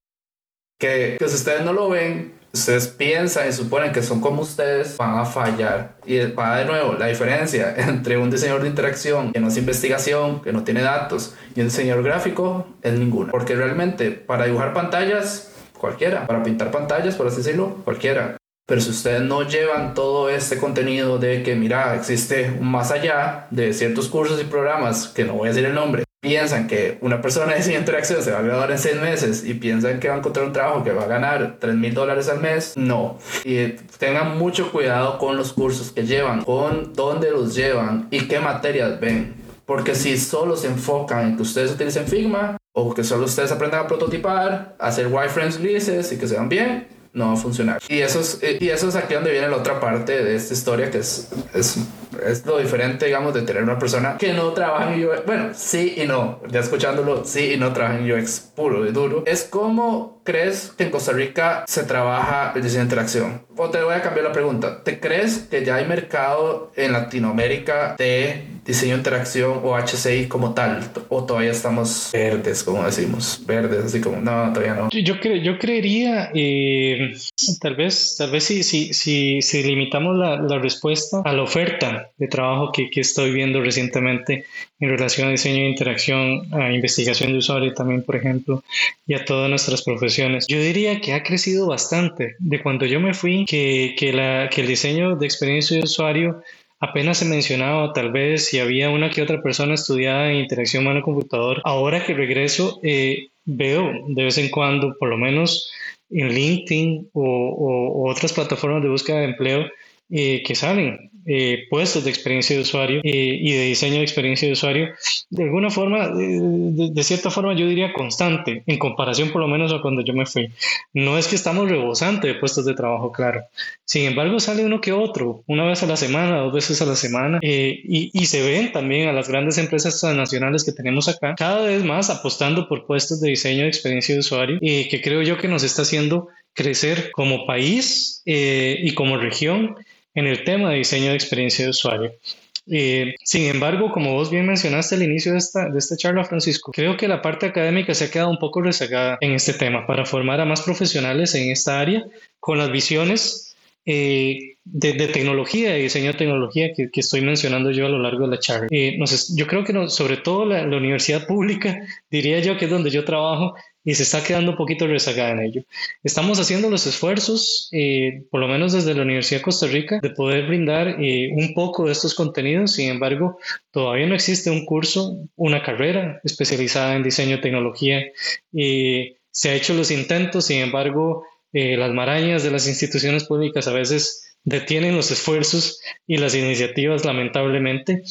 Que, que si ustedes no lo ven, ustedes piensan y suponen que son como ustedes, van a fallar. Y va de nuevo la diferencia entre un diseñador de interacción que no hace investigación, que no tiene datos, y un diseñador gráfico es ninguna. Porque realmente para dibujar pantallas, cualquiera. Para pintar pantallas, por así decirlo, cualquiera. Pero si ustedes no llevan todo este contenido de que, mira, existe más allá de ciertos cursos y programas, que no voy a decir el nombre, piensan que una persona de diseño interacción se va a graduar en seis meses y piensan que va a encontrar un trabajo que va a ganar 3 mil dólares al mes, no. Y tengan mucho cuidado con los cursos que llevan, con dónde los llevan y qué materias ven. Porque si solo se enfocan en que ustedes utilicen Figma o que solo ustedes aprendan a prototipar, hacer wireframes grises y que se vean bien, no va a funcionar. Y eso es, y eso es aquí donde viene la otra parte de esta historia, que es, es, es lo diferente, digamos, de tener una persona que no trabaja en UX. Bueno, sí y no. Ya escuchándolo, sí y no trabaja en UX puro y duro. Es como crees que en Costa Rica se trabaja el diseño de interacción. O te voy a cambiar la pregunta. ¿Te crees que ya hay mercado en Latinoamérica de diseño de interacción o HCI como tal? ¿O todavía estamos verdes, como decimos? Verdes, así como, no, todavía no. Yo, creo, yo creería, eh, tal vez, tal vez si, si, si, si limitamos la, la, respuesta a la oferta de trabajo que, que, estoy viendo recientemente en relación a diseño de interacción, a investigación de usuario también, por ejemplo, y a todas nuestras profesiones. Yo diría que ha crecido bastante. De cuando yo me fui, que, que, la, que el diseño de experiencia de usuario apenas se mencionaba tal vez si había una que otra persona estudiada en interacción humano-computador. Ahora que regreso, eh, veo de vez en cuando, por lo menos en LinkedIn o, o, otras plataformas de búsqueda de empleo, eh, que salen eh, puestos de experiencia de usuario eh, y de diseño de experiencia de usuario, de alguna forma, de, cierta forma yo diría constante, en comparación por lo menos a cuando yo me fui. No es que estamos rebosante de puestos de trabajo, claro. Sin embargo, sale uno que otro, una vez a la semana, dos veces a la semana, eh, y, y, se ven también a las grandes empresas transnacionales que tenemos acá, cada vez más apostando por puestos de diseño de experiencia de usuario, y que creo yo que nos está haciendo crecer como país y como región en el tema de diseño de experiencia de usuario. Eh, sin embargo, como vos bien mencionaste al inicio de esta, de esta charla, Francisco, creo que la parte académica se ha quedado un poco rezagada en este tema para formar a más profesionales en esta área con las visiones eh, de, tecnología, de diseño de tecnología que, estoy mencionando yo a lo largo de la charla. Eh, yo creo que sobre todo la, universidad pública, diría yo que es donde yo trabajo, y se está quedando un poquito rezagada en ello. Estamos haciendo los esfuerzos, eh, por lo menos desde la Universidad de Costa Rica, de poder brindar eh, un poco de estos contenidos. Sin embargo, todavía no existe un curso, una carrera especializada en diseño y tecnología. se ha hecho los intentos, sin embargo, eh, las marañas de las instituciones públicas a veces detienen los esfuerzos y las iniciativas, lamentablemente.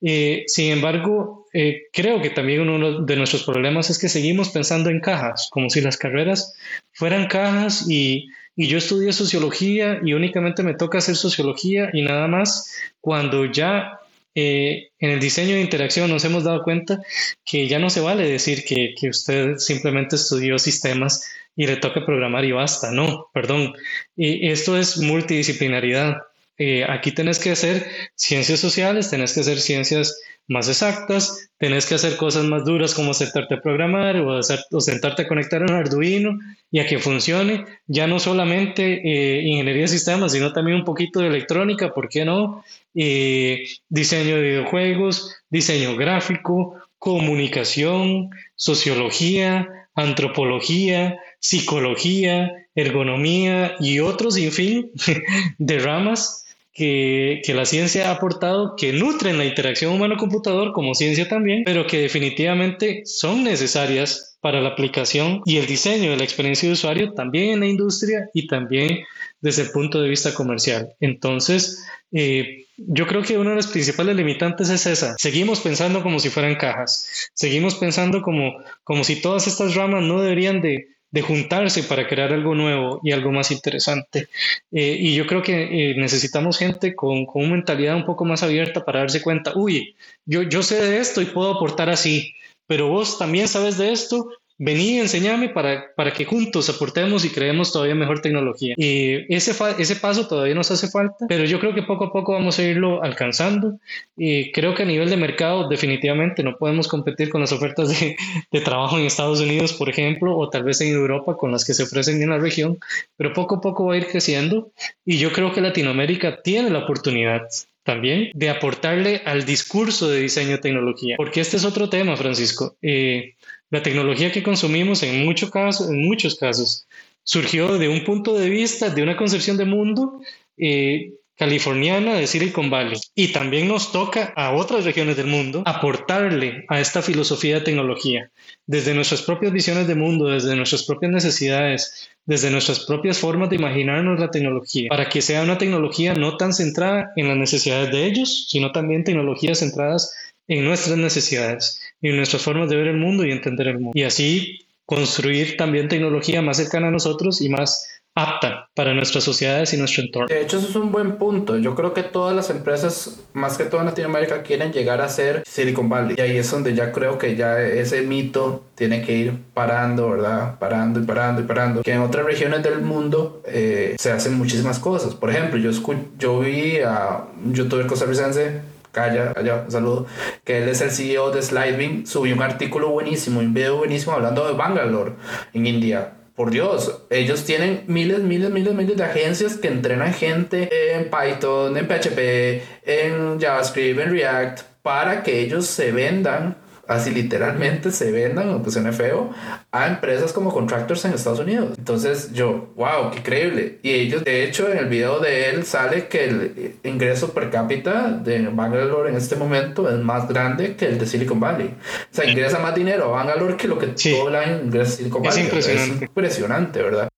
Eh, sin embargo, eh, creo que también uno de nuestros problemas es que seguimos pensando en cajas, como si las carreras fueran cajas y, y yo estudié sociología y únicamente me toca hacer sociología y nada más, cuando ya eh, en el diseño de interacción nos hemos dado cuenta que ya no se vale decir que, usted simplemente estudió sistemas y le toca programar y basta. No, perdón. Y esto es multidisciplinaridad. Eh, aquí tenés que hacer ciencias sociales, tenés que hacer ciencias más exactas, tenés que hacer cosas más duras como sentarte a programar o, hacer, o sentarte a conectar un Arduino y a que funcione, ya no solamente eh, ingeniería de sistemas, sino también un poquito de electrónica, ¿por qué no? Eh, diseño de videojuegos, diseño gráfico, comunicación, sociología, antropología, psicología, ergonomía y otros sinfín de ramas que, la ciencia ha aportado, que nutren la interacción humano-computador como ciencia también, pero que definitivamente son necesarias para la aplicación y el diseño de la experiencia de usuario también en la industria y también desde el punto de vista comercial. Entonces, eh, yo creo que una de las principales limitantes es esa. Seguimos pensando como si fueran cajas. Seguimos pensando como, como si todas estas ramas no deberían de, de juntarse para crear algo nuevo y algo más interesante. Eh, y yo creo que eh, necesitamos gente con, con, una mentalidad un poco más abierta para darse cuenta, uy, yo, yo sé de esto y puedo aportar así, pero vos también sabes de esto vení y enseñame para, para que juntos aportemos y creemos todavía mejor tecnología. Y ese, ese paso todavía nos hace falta, pero yo creo que poco a poco vamos a irlo alcanzando. Y creo que a nivel de mercado definitivamente no podemos competir con las ofertas de, de trabajo en Estados Unidos, por ejemplo, o tal vez en Europa con las que se ofrecen en la región, pero poco a poco va a ir creciendo y yo creo que Latinoamérica tiene la oportunidad también de aportarle al discurso de diseño de tecnología, porque este es otro tema, Francisco. Eh, la tecnología que consumimos en, muchos casos, en muchos casos surgió de un punto de vista, de una concepción de mundo eh, californiana de Silicon Valley. Y también nos toca a otras regiones del mundo aportarle a esta filosofía de tecnología, desde nuestras propias visiones de mundo, desde nuestras propias necesidades, desde nuestras propias formas de imaginarnos la tecnología, para que sea una tecnología no tan centrada en las necesidades de ellos, sino también tecnologías centradas en nuestras necesidades y nuestras formas de ver el mundo y entender el mundo. Y así construir también tecnología más cercana a nosotros y más apta para nuestras sociedades y nuestro entorno. De hecho, eso es un buen punto. Yo creo que todas las empresas, más que todo en Latinoamérica, quieren llegar a ser Silicon Valley. Y ahí es donde ya creo que ya ese mito tiene que ir parando, ¿verdad? Parando y parando y parando. Que en otras regiones del mundo eh, se hacen muchísimas cosas. Por ejemplo, yo, yo vi a un youtuber costarricense Calla, allá, un saludo, que él es el CEO de Sliding, subió un artículo buenísimo, un video buenísimo hablando de Bangalore en India. Por Dios, ellos tienen miles, miles, miles, miles de agencias que entrenan gente en Python, en PHP, en JavaScript, en React, para que ellos se vendan así literalmente se vendan, aunque suene feo, a empresas como contractors en Estados Unidos. Entonces yo, wow, qué increíble. Y ellos, de hecho, en el video de él sale que el ingreso per cápita de Bangalore en este momento es más grande que el de Silicon Valley. O sea, ingresa más dinero a Bangalore que lo que todo el año ingresa Silicon Valley. Es impresionante. Es impresionante, ¿verdad?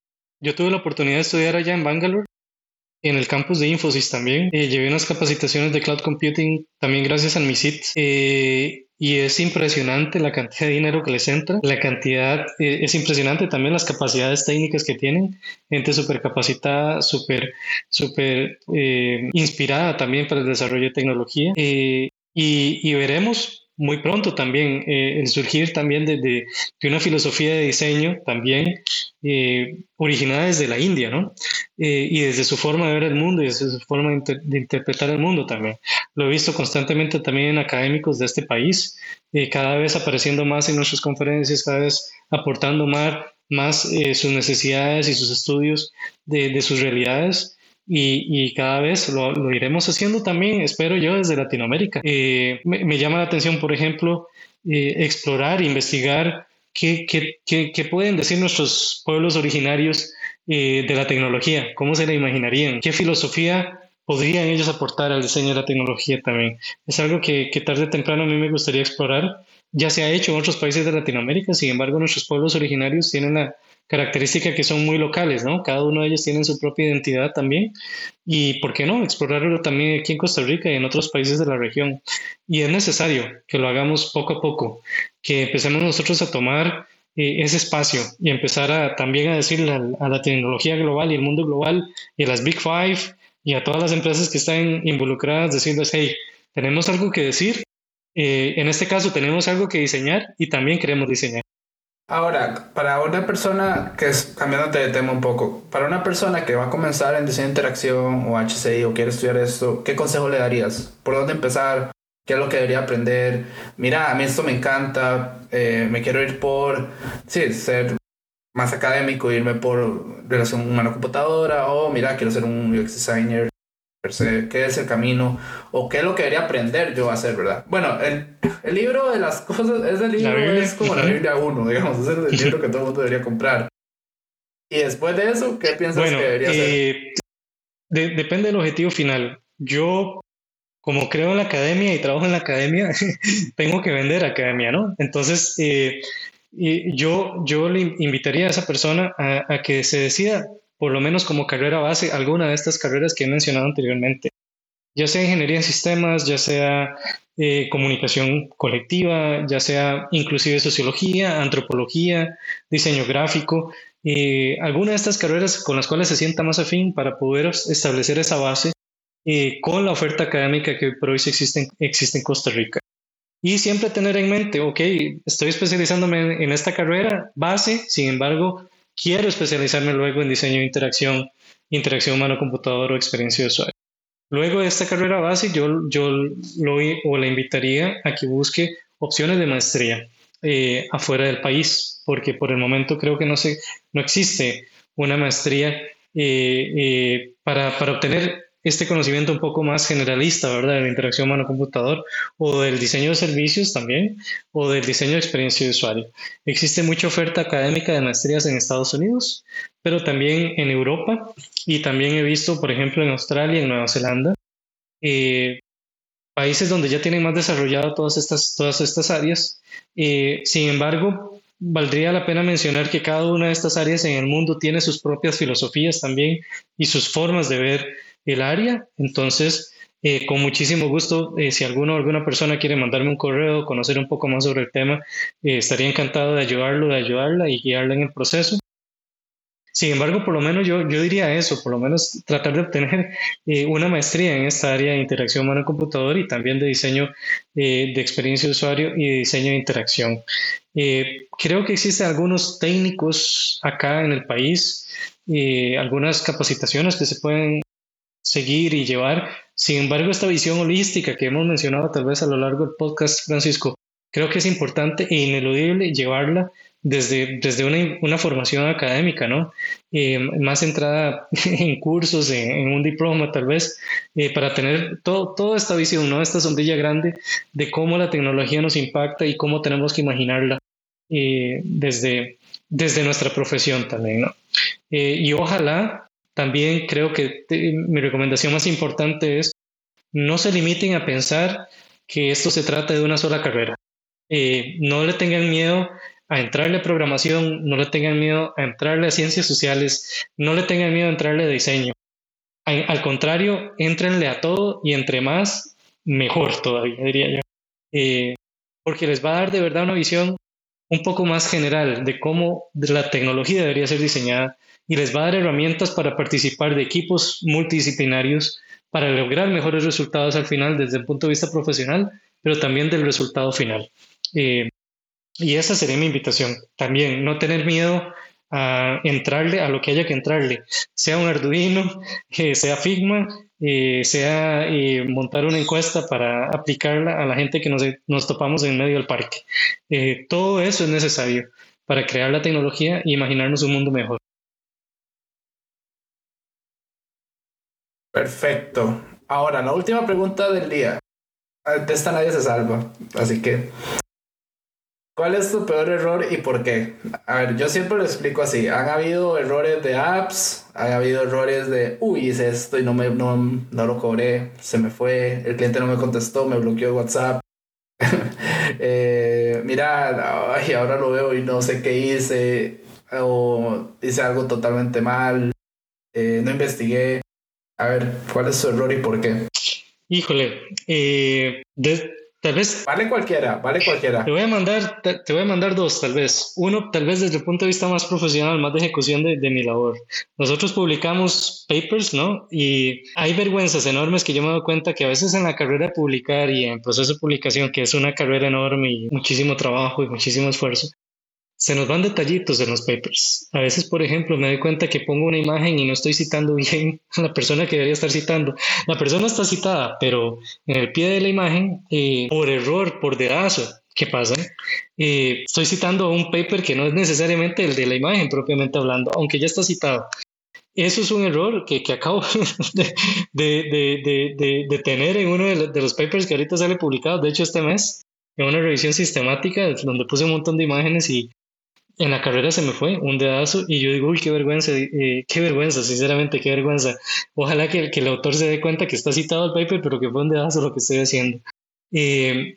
Yo tuve la oportunidad de estudiar allá en Bangalore en el campus de Infosys también. Eh, llevé unas capacitaciones de cloud computing también gracias al MISIT. Eh, y es impresionante la cantidad de dinero que les entra, la cantidad, eh, es impresionante también las capacidades técnicas que tienen, gente súper capacitada, súper, súper eh, inspirada también para el desarrollo de tecnología. Eh, y, y, veremos muy pronto también el surgir también de, de, una filosofía de diseño también originada desde la India, ¿no? y desde su forma de ver el mundo y desde su forma de, interpretar el mundo también. Lo he visto constantemente también en académicos de este país, eh, cada vez apareciendo más en nuestras conferencias, cada vez aportando más, más eh, sus necesidades y sus estudios de sus realidades. Y, y, cada vez lo, lo, iremos haciendo también, espero yo, desde Latinoamérica. Eh, me, me, llama la atención, por ejemplo, explorar, investigar qué, qué, pueden decir nuestros pueblos originarios eh, de la tecnología, cómo se la imaginarían, qué filosofía podrían ellos aportar al diseño de la tecnología también. Es algo que, que tarde o temprano a mí me gustaría explorar. Ya se ha hecho en otros países de Latinoamérica, sin embargo nuestros pueblos originarios tienen la características que son muy locales, ¿no? Cada uno de ellos tiene su propia identidad también. Y, ¿por qué no? Explorarlo también aquí en Costa Rica y en otros países de la región. Y es necesario que lo hagamos poco a poco, que empecemos nosotros a tomar eh, ese espacio y empezar a, también a decirle a, la tecnología global y el mundo global y a las Big Five y a todas las empresas que están involucradas, decirles, hey, tenemos algo que decir, eh, en este caso tenemos algo que diseñar y también queremos diseñar. Ahora, para una persona que es, cambiando de tema un poco, para una persona que va a comenzar en diseño de interacción o HCI o quiere estudiar esto, ¿qué consejo le darías? ¿Por dónde empezar? ¿Qué es lo que debería aprender? Mira, a mí esto me encanta, eh, me quiero ir por, sí, ser más académico, irme por relación humano-computadora, o mira, quiero ser un UX designer, qué es el camino o qué es lo que debería aprender yo a hacer, ¿verdad? Bueno, el, el libro de las cosas, ese libro es como la Biblia 1, digamos, ese es el libro que todo el mundo debería comprar. Y después de eso, ¿qué piensas que debería eh, depende del objetivo final. Yo, como creo en la academia y trabajo en la academia, tengo que vender academia, ¿no? Entonces, eh, yo, yo le invitaría a esa persona a, a que se decida por lo menos como carrera base, alguna de estas carreras que he mencionado anteriormente, ya sea ingeniería en sistemas, ya sea eh, comunicación colectiva, ya sea inclusive sociología, antropología, diseño gráfico, eh, alguna de estas carreras con las cuales se sienta más afín para poder establecer esa base eh, con la oferta académica que por hoy existe, en Costa Rica. Y siempre tener en mente, ok, estoy especializándome en esta carrera base, sin embargo, quiero especializarme luego en diseño de interacción, interacción humano-computador o experiencia de usuario. Luego de esta carrera base, yo, yo lo o le invitaría a que busque opciones de maestría eh, afuera del país, porque por el momento creo que no, se, no existe una maestría eh, eh, para, para obtener este conocimiento un poco más generalista, ¿verdad? De la interacción humano-computador o del diseño de servicios también o del diseño de experiencia de usuario. Existe mucha oferta académica de maestrías en Estados Unidos, pero también en Europa y también he visto, por ejemplo, en Australia, en Nueva Zelanda, eh, países donde ya tienen más desarrollado todas estas, todas estas áreas. Eh, sin embargo, valdría la pena mencionar que cada una de estas áreas en el mundo tiene sus propias filosofías también y sus formas de ver el área. Entonces, eh, con muchísimo gusto, eh, si alguno alguna persona quiere mandarme un correo, conocer un poco más sobre el tema, eh, estaría encantado de ayudarlo, de ayudarla y guiarla en el proceso. Sin embargo, por lo menos yo, yo diría eso, por lo menos tratar de obtener una maestría en esta área de interacción humano-computador y también de diseño de experiencia de usuario y diseño de interacción. creo que existen algunos técnicos acá en el país, algunas capacitaciones que se pueden seguir y llevar. Sin embargo, esta visión holística que hemos mencionado tal vez a lo largo del podcast, Francisco, creo que es importante e ineludible llevarla desde, desde una, una formación académica, ¿no? Eh, más centrada en cursos, en, un diploma tal vez, eh, para tener todo, toda esta visión, ¿no? Esta sombrilla grande de cómo la tecnología nos impacta y cómo tenemos que imaginarla eh, desde, desde nuestra profesión también, ¿no? y ojalá también creo que mi recomendación más importante es no se limiten a pensar que esto se trata de una sola carrera. Eh, no le tengan miedo a entrarle a programación, no le tengan miedo a entrarle a ciencias sociales, no le tengan miedo a entrarle a diseño. Al, contrario, entrenle a todo y entre más, mejor todavía, diría yo. Eh, porque les va a dar de verdad una visión un poco más general de cómo la tecnología debería ser diseñada y les va a dar herramientas para participar de equipos multidisciplinarios para lograr mejores resultados al final desde el punto de vista profesional, pero también del resultado final. Eh, y esa sería mi invitación. También no tener miedo a entrarle a lo que haya que entrarle, sea un Arduino, que sea Figma, eh, sea eh, montar una encuesta para aplicarla a la gente que nos, nos topamos en medio del parque. todo eso es necesario para crear la tecnología e imaginarnos un mundo mejor. Perfecto. Ahora, la última pregunta del día. De esta nadie se salva. Así que, ¿Cuál es tu peor error y por qué? A ver, yo siempre lo explico así. Han habido errores de apps, han habido errores de, uy, hice esto y no, me, no, no lo cobré, se me fue, el cliente no me contestó, me bloqueó WhatsApp. eh, mira, ay, ahora lo veo y no sé qué hice, o hice algo totalmente mal, eh, no investigué. A ver, ¿cuál es su error y por qué? Híjole, eh, tal vez... Vale cualquiera, vale cualquiera. Te voy a mandar, te, voy a mandar dos, tal vez. Uno, tal vez desde el punto de vista más profesional, más de ejecución de, de mi labor. Nosotros publicamos papers, ¿no? Y hay vergüenzas enormes que yo me doy cuenta que a veces en la carrera de publicar y en proceso de publicación, que es una carrera enorme y muchísimo trabajo y muchísimo esfuerzo, se nos van detallitos en los papers. A veces, por ejemplo, me doy cuenta que pongo una imagen y no estoy citando bien a la persona que debería estar citando. La persona está citada, pero en el pie de la imagen, eh, por error, por dedazo, ¿qué pasa? Eh, estoy citando un paper que no es necesariamente el de la imagen propiamente hablando, aunque ya está citado. Eso es un error que, que acabo de, de, de, de, tener en uno de los papers que ahorita sale publicado, de hecho este mes, en una revisión sistemática donde puse un montón de imágenes y en la carrera se me fue un dedazo y yo digo, uy, qué vergüenza, eh, qué vergüenza, sinceramente, qué vergüenza. Ojalá que, que, el autor se dé cuenta que está citado el paper, pero que fue un dedazo lo que estoy haciendo. Eh,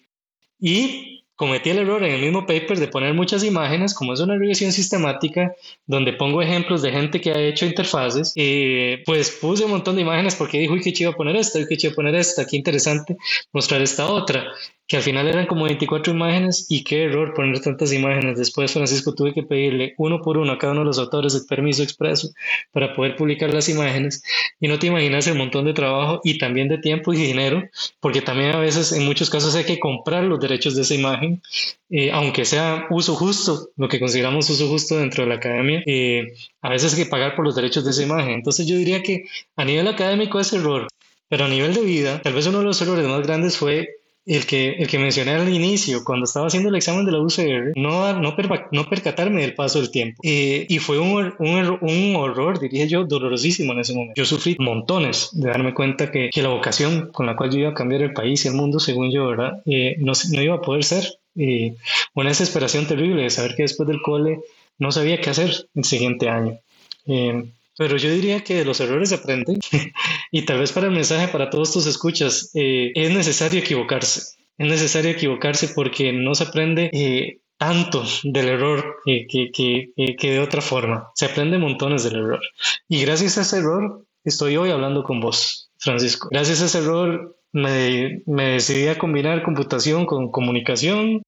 y cometí el error en el mismo paper de poner muchas imágenes, como es una revisión sistemática, donde pongo ejemplos de gente que ha hecho interfaces, eh, pues puse un montón de imágenes porque dije, uy, qué chido poner esta, uy, qué chido poner esta, qué interesante mostrar esta otra que al final eran como 24 imágenes y qué error poner tantas imágenes. Después, Francisco, tuve que pedirle uno por uno a cada uno de los autores el permiso expreso para poder publicar las imágenes. Y no te imaginas el montón de trabajo y también de tiempo y dinero, porque también a veces, en muchos casos, hay que comprar los derechos de esa imagen, eh, aunque sea uso justo, lo que consideramos uso justo dentro de la academia, eh, a veces hay que pagar por los derechos de esa imagen. Entonces yo diría que a nivel académico es error, pero a nivel de vida, tal vez uno de los errores más grandes fue el que, el que mencioné al inicio, cuando estaba haciendo el examen de la UCR, no, no, no percatarme del paso del tiempo. Eh, y fue un, un, un, horror, diría yo, dolorosísimo en ese momento. Yo sufrí montones de darme cuenta que, que, la vocación con la cual yo iba a cambiar el país y el mundo, según yo, ¿verdad? Eh, no, no, iba a poder ser. Eh, una desesperación terrible de saber que después del cole no sabía qué hacer el siguiente año. Eh, pero yo diría que de los errores se aprende y tal vez para el mensaje para todos tus escuchas, eh, es necesario equivocarse. Es necesario equivocarse porque no se aprende eh, tanto del error que, que, que, de otra forma. Se aprende montones del error. Y gracias a ese error estoy hoy hablando con vos, Francisco. Gracias a ese error me, me decidí a combinar computación con comunicación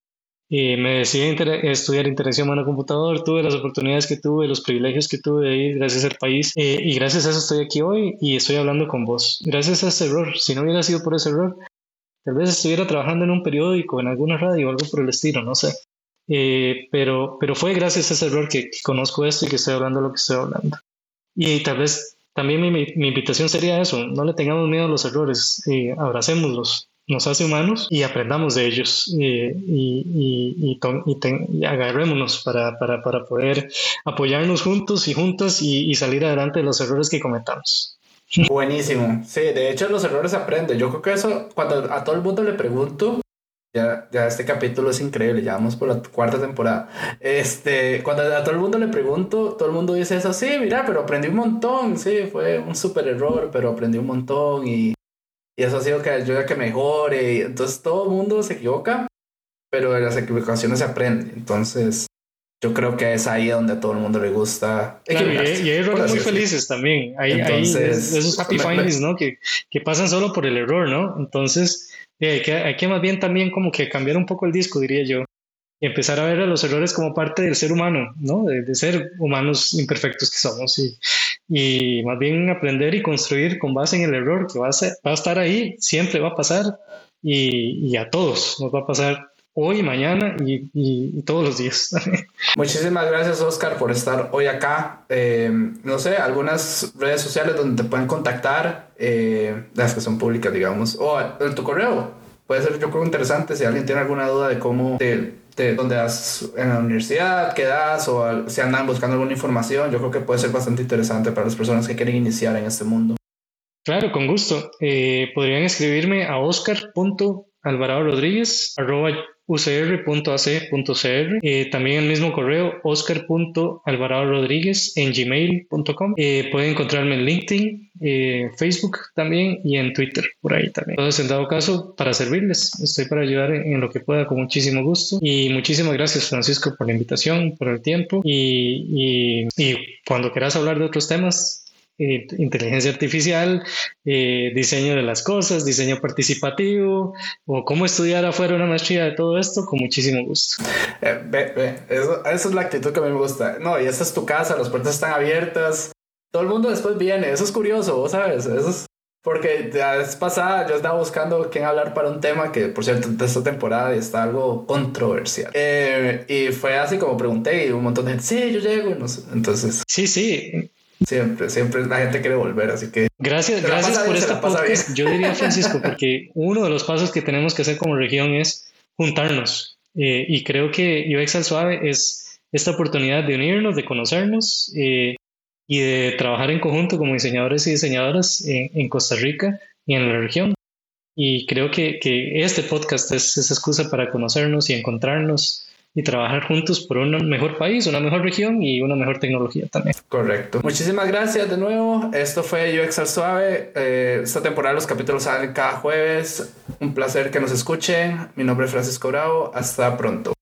y me decidí a estudiar interacción humano-computador, tuve las oportunidades que tuve, los privilegios que tuve de ir gracias al país eh, y gracias a eso estoy aquí hoy y estoy hablando con vos. Gracias a ese error, si no hubiera sido por ese error, tal vez estuviera trabajando en un periódico, en alguna radio o algo por el estilo, no sé. Eh, pero, pero fue gracias a ese error que, conozco esto y que estoy hablando lo que estoy hablando. Y tal vez también mi, mi invitación sería eso, no le tengamos miedo a los errores, eh, abracémoslos, nos hace humanos y aprendamos de ellos y, y, y, agarrémonos para, para, para, poder apoyarnos juntos y juntas y, salir adelante de los errores que cometamos. Buenísimo. Sí, de hecho los errores aprenden. Yo creo que eso, cuando a todo el mundo le pregunto, ya, ya este capítulo es increíble, ya vamos por la cuarta temporada. Este, cuando a todo el mundo le pregunto, todo el mundo dice eso, sí, mira, pero aprendí un montón, sí, fue un súper error, pero aprendí un montón y y eso ha sido que ayuda a que mejore. Entonces todo el mundo se equivoca, pero de las equivocaciones se aprende. Entonces yo creo que es ahí donde a todo el mundo le gusta. y, hay, errores muy felices también. Hay, esos happy findings, ¿no? Que, que, pasan solo por el error, ¿no? Entonces eh, hay, que, hay que más bien también como que cambiar un poco el disco, diría yo empezar a ver a los errores como parte del ser humano, ¿no? De, ser humanos imperfectos que somos y, y, más bien aprender y construir con base en el error que va a, ser, va a estar ahí, siempre va a pasar y, y, a todos nos va a pasar hoy, mañana y, y todos los días. Muchísimas gracias Oscar por estar hoy acá. Eh, no sé, algunas redes sociales donde te pueden contactar, eh, las que son públicas, digamos, o en tu correo. Puede ser, yo creo, interesante si alguien tiene alguna duda de cómo te de dónde das en la universidad, qué das o si andan buscando alguna información, yo creo que puede ser bastante interesante para las personas que quieren iniciar en este mundo. Claro, con gusto. Eh, podrían escribirme a oscar.arroba Alvarado Rodríguez, arroba ucr.ac.cr. Eh, también el mismo correo, oscar.alvaradorodríguez en gmail.com. Eh, pueden encontrarme en LinkedIn, eh, Facebook también y en Twitter, por ahí también. Entonces, en dado caso, para servirles, estoy para ayudar en, lo que pueda con muchísimo gusto. Y muchísimas gracias, Francisco, por la invitación, por el tiempo. Y, y, y cuando quieras hablar de otros temas, inteligencia artificial, eh, diseño de las cosas, diseño participativo o cómo estudiar afuera una maestría de todo esto, con muchísimo gusto. Eh, ve, ve. Eso, esa es la actitud que a mí me gusta. No, y esta es tu casa, las puertas están abiertas, todo el mundo después viene, eso es curioso, ¿vos sabes? Eso es porque la vez pasada yo estaba buscando quién hablar para un tema que, por cierto, de esta temporada está algo controversial. y fue así como pregunté y un montón de gente, sí, yo llego. No sé. Entonces. Sí, sí. Siempre, siempre la gente quiere volver, así que... Gracias, gracias por esta podcast. Yo diría, Francisco, porque uno de los pasos que tenemos que hacer como región es juntarnos. Eh, y creo que UX al Suave es esta oportunidad de unirnos, de conocernos eh, y de trabajar en conjunto como diseñadores y diseñadoras en, Costa Rica y en la región. Y creo que, que este podcast es esa excusa para conocernos y encontrarnos y trabajar juntos por un mejor país, una mejor región y una mejor tecnología también. Correcto. Muchísimas gracias de nuevo. Esto fue UX al Suave. Eh, esta temporada los capítulos salen cada jueves. Un placer que nos escuchen. Mi nombre es Francisco Bravo. Hasta pronto.